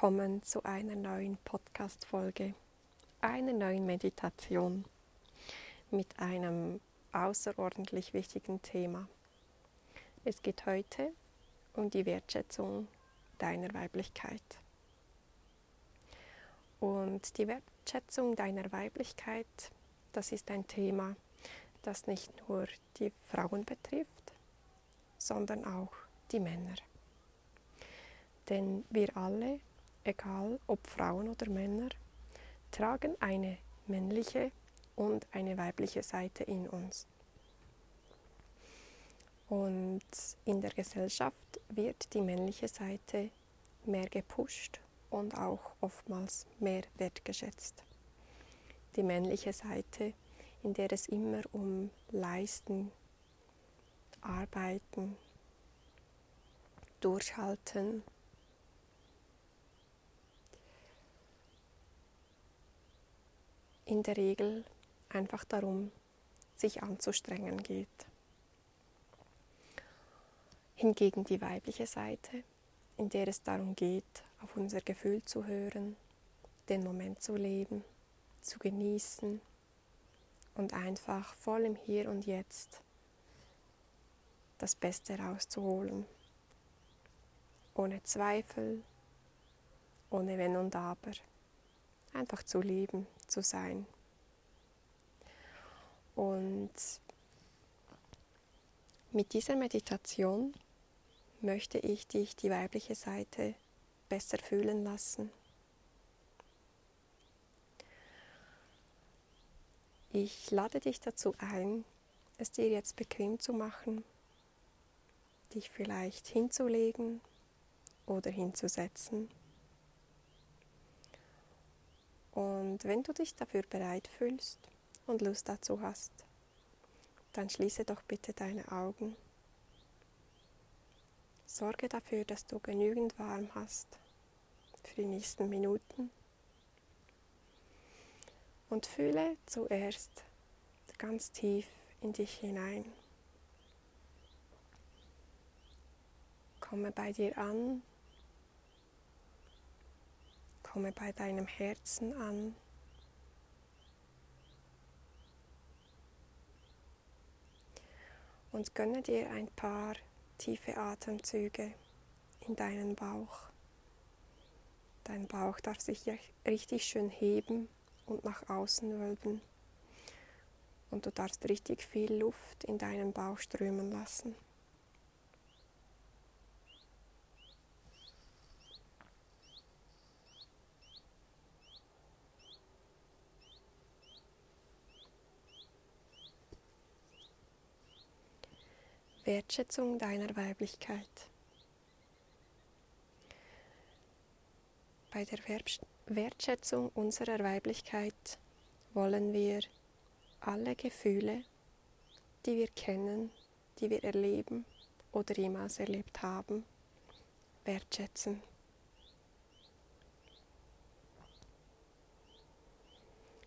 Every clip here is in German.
willkommen zu einer neuen Podcast-Folge, einer neuen Meditation mit einem außerordentlich wichtigen Thema. Es geht heute um die Wertschätzung deiner Weiblichkeit. Und die Wertschätzung deiner Weiblichkeit, das ist ein Thema, das nicht nur die Frauen betrifft, sondern auch die Männer. Denn wir alle, egal ob Frauen oder Männer, tragen eine männliche und eine weibliche Seite in uns. Und in der Gesellschaft wird die männliche Seite mehr gepusht und auch oftmals mehr wertgeschätzt. Die männliche Seite, in der es immer um Leisten, Arbeiten, Durchhalten, in der Regel einfach darum, sich anzustrengen geht. Hingegen die weibliche Seite, in der es darum geht, auf unser Gefühl zu hören, den Moment zu leben, zu genießen und einfach voll im Hier und Jetzt das Beste rauszuholen. Ohne Zweifel, ohne Wenn und Aber. Einfach zu leben, zu sein. Und mit dieser Meditation möchte ich dich die weibliche Seite besser fühlen lassen. Ich lade dich dazu ein, es dir jetzt bequem zu machen, dich vielleicht hinzulegen oder hinzusetzen. Und wenn du dich dafür bereit fühlst und Lust dazu hast, dann schließe doch bitte deine Augen. Sorge dafür, dass du genügend warm hast für die nächsten Minuten. Und fühle zuerst ganz tief in dich hinein. Komme bei dir an. Komme bei deinem Herzen an. Und gönne dir ein paar tiefe Atemzüge in deinen Bauch. Dein Bauch darf sich richtig schön heben und nach außen wölben. Und du darfst richtig viel Luft in deinen Bauch strömen lassen. Wertschätzung deiner Weiblichkeit. Bei der Wertschätzung unserer Weiblichkeit wollen wir alle Gefühle, die wir kennen, die wir erleben oder jemals erlebt haben, wertschätzen.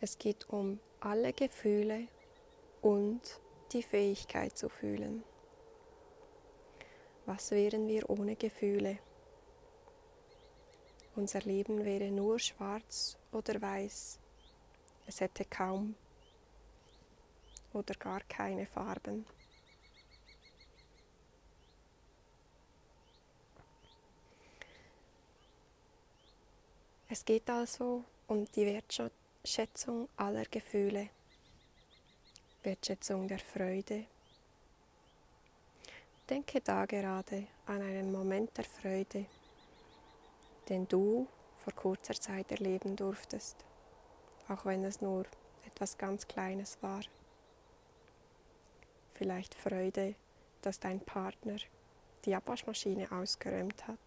Es geht um alle Gefühle und die Fähigkeit zu fühlen. Was wären wir ohne Gefühle? Unser Leben wäre nur schwarz oder weiß. Es hätte kaum oder gar keine Farben. Es geht also um die Wertschätzung aller Gefühle, Wertschätzung der Freude. Denke da gerade an einen Moment der Freude, den du vor kurzer Zeit erleben durftest, auch wenn es nur etwas ganz Kleines war. Vielleicht Freude, dass dein Partner die Abwaschmaschine ausgeräumt hat.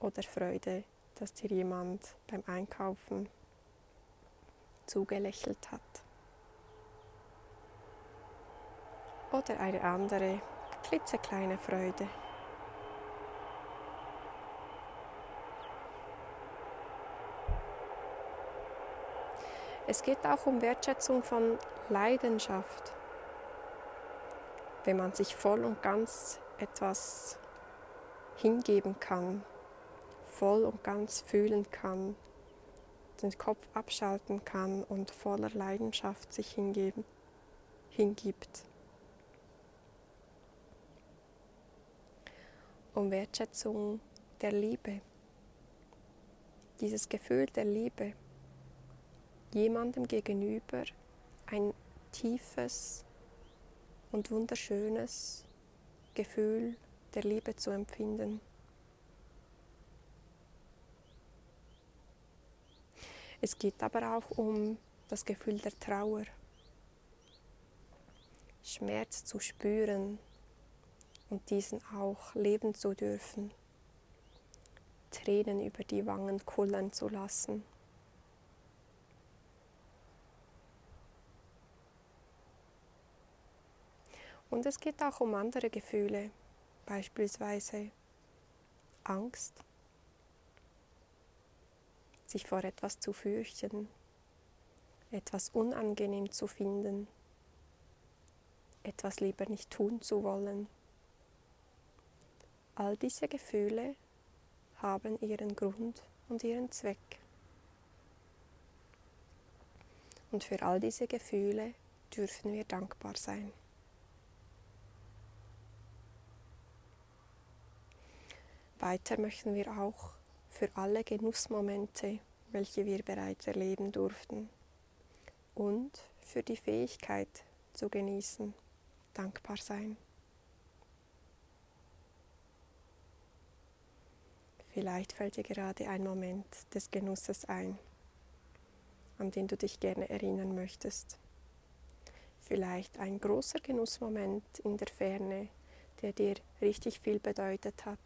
Oder Freude, dass dir jemand beim Einkaufen zugelächelt hat. Oder eine andere klitzekleine Freude. Es geht auch um Wertschätzung von Leidenschaft. Wenn man sich voll und ganz etwas hingeben kann, voll und ganz fühlen kann, den Kopf abschalten kann und voller Leidenschaft sich hingeben, hingibt. Um Wertschätzung der Liebe, dieses Gefühl der Liebe, jemandem gegenüber ein tiefes und wunderschönes Gefühl der Liebe zu empfinden. Es geht aber auch um das Gefühl der Trauer, Schmerz zu spüren und diesen auch leben zu dürfen, Tränen über die Wangen kullern zu lassen. Und es geht auch um andere Gefühle, beispielsweise Angst, sich vor etwas zu fürchten, etwas unangenehm zu finden, etwas lieber nicht tun zu wollen. All diese Gefühle haben ihren Grund und ihren Zweck. Und für all diese Gefühle dürfen wir dankbar sein. Weiter möchten wir auch für alle Genussmomente, welche wir bereits erleben durften, und für die Fähigkeit zu genießen, dankbar sein. Vielleicht fällt dir gerade ein Moment des Genusses ein, an den du dich gerne erinnern möchtest. Vielleicht ein großer Genussmoment in der Ferne, der dir richtig viel bedeutet hat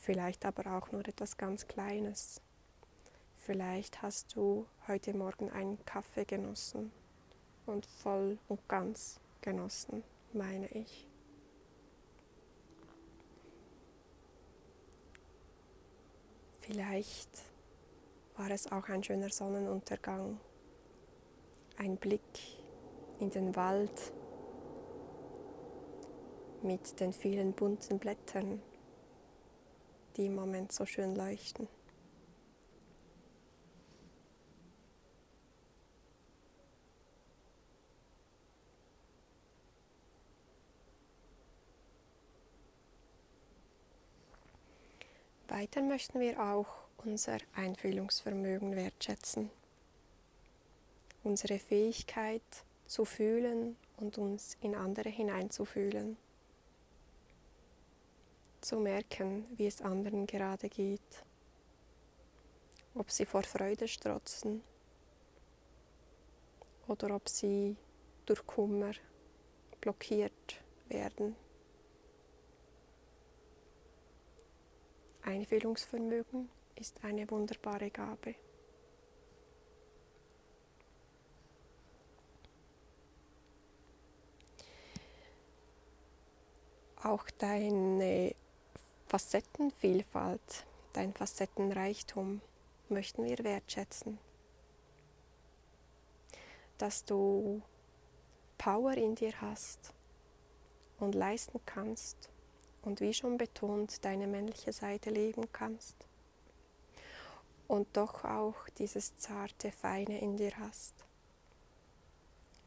vielleicht aber auch nur etwas ganz Kleines. Vielleicht hast du heute Morgen einen Kaffee genossen und voll und ganz genossen, meine ich. Vielleicht war es auch ein schöner Sonnenuntergang, ein Blick in den Wald mit den vielen bunten Blättern die im Moment so schön leuchten. Weiter möchten wir auch unser Einfühlungsvermögen wertschätzen, unsere Fähigkeit zu fühlen und uns in andere hineinzufühlen zu merken, wie es anderen gerade geht, ob sie vor Freude strotzen oder ob sie durch Kummer blockiert werden. Einfühlungsvermögen ist eine wunderbare Gabe. Auch deine Facettenvielfalt, dein Facettenreichtum möchten wir wertschätzen. Dass du Power in dir hast und leisten kannst und wie schon betont, deine männliche Seite leben kannst und doch auch dieses zarte, feine in dir hast.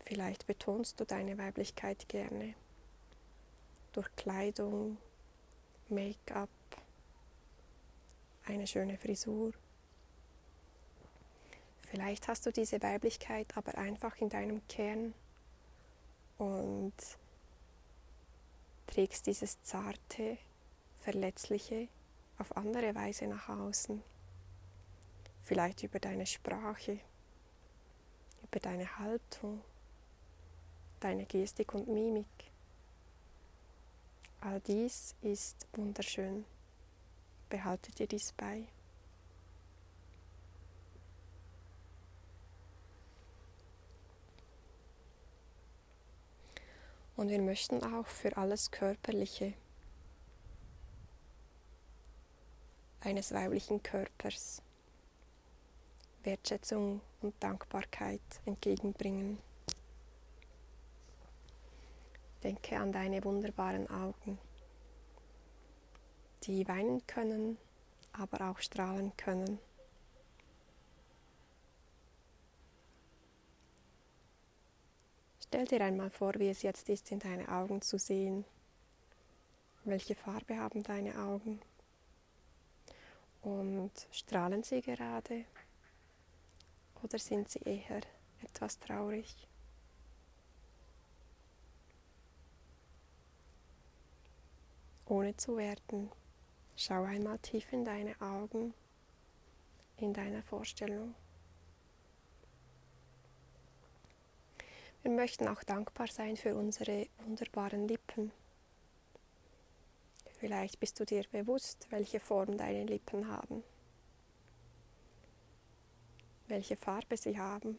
Vielleicht betonst du deine Weiblichkeit gerne durch Kleidung, Make-up, eine schöne Frisur. Vielleicht hast du diese Weiblichkeit aber einfach in deinem Kern und trägst dieses zarte, verletzliche auf andere Weise nach außen. Vielleicht über deine Sprache, über deine Haltung, deine Gestik und Mimik. All dies ist wunderschön. Behalte dir dies bei. Und wir möchten auch für alles Körperliche eines weiblichen Körpers Wertschätzung und Dankbarkeit entgegenbringen. Denke an deine wunderbaren Augen, die weinen können, aber auch strahlen können. Stell dir einmal vor, wie es jetzt ist, in deine Augen zu sehen. Welche Farbe haben deine Augen? Und strahlen sie gerade? Oder sind sie eher etwas traurig? Ohne zu werten, schau einmal tief in deine Augen, in deiner Vorstellung. Wir möchten auch dankbar sein für unsere wunderbaren Lippen. Vielleicht bist du dir bewusst, welche Form deine Lippen haben, welche Farbe sie haben.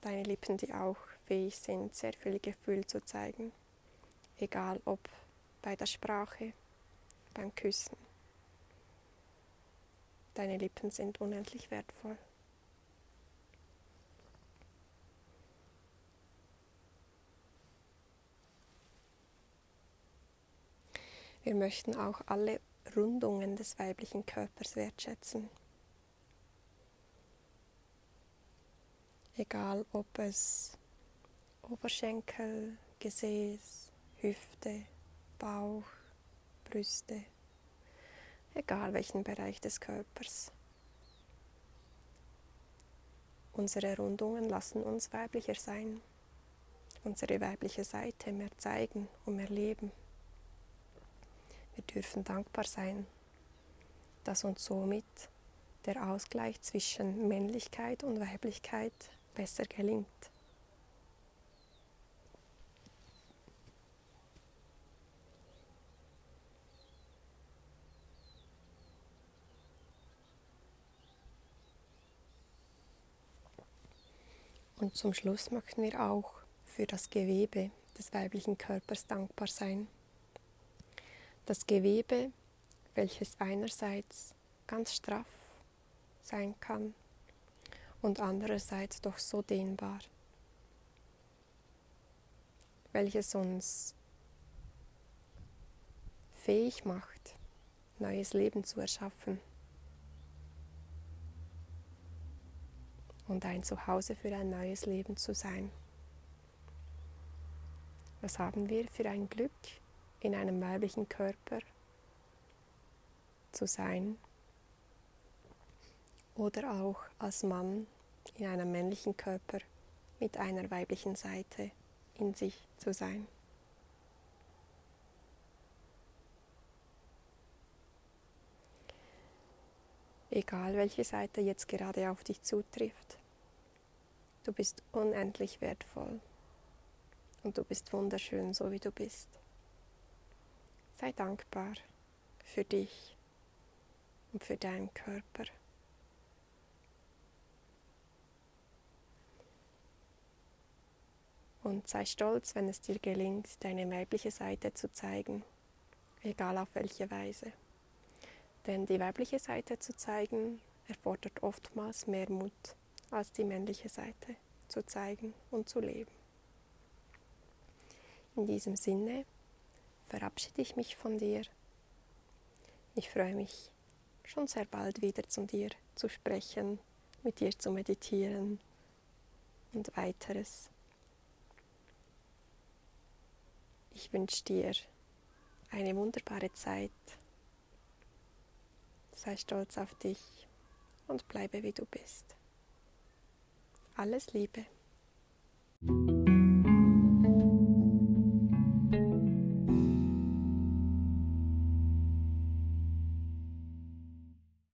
Deine Lippen, die auch fähig sind, sehr viel Gefühl zu zeigen, egal ob bei der Sprache, beim Küssen. Deine Lippen sind unendlich wertvoll. Wir möchten auch alle Rundungen des weiblichen Körpers wertschätzen. Egal ob es Oberschenkel, Gesäß, Hüfte, Bauch, Brüste, egal welchen Bereich des Körpers. Unsere Rundungen lassen uns weiblicher sein, unsere weibliche Seite mehr zeigen und mehr leben. Wir dürfen dankbar sein, dass uns somit der Ausgleich zwischen Männlichkeit und Weiblichkeit besser gelingt. Und zum Schluss möchten wir auch für das Gewebe des weiblichen Körpers dankbar sein. Das Gewebe, welches einerseits ganz straff sein kann und andererseits doch so dehnbar, welches uns fähig macht, neues Leben zu erschaffen. Und ein Zuhause für ein neues Leben zu sein. Was haben wir für ein Glück, in einem weiblichen Körper zu sein oder auch als Mann in einem männlichen Körper mit einer weiblichen Seite in sich zu sein. Egal welche Seite jetzt gerade auf dich zutrifft. Du bist unendlich wertvoll und du bist wunderschön, so wie du bist. Sei dankbar für dich und für deinen Körper. Und sei stolz, wenn es dir gelingt, deine weibliche Seite zu zeigen, egal auf welche Weise. Denn die weibliche Seite zu zeigen erfordert oftmals mehr Mut als die männliche Seite zu zeigen und zu leben. In diesem Sinne verabschiede ich mich von dir. Ich freue mich schon sehr bald wieder zu dir zu sprechen, mit dir zu meditieren und weiteres. Ich wünsche dir eine wunderbare Zeit. Sei stolz auf dich und bleibe wie du bist. Alles Liebe.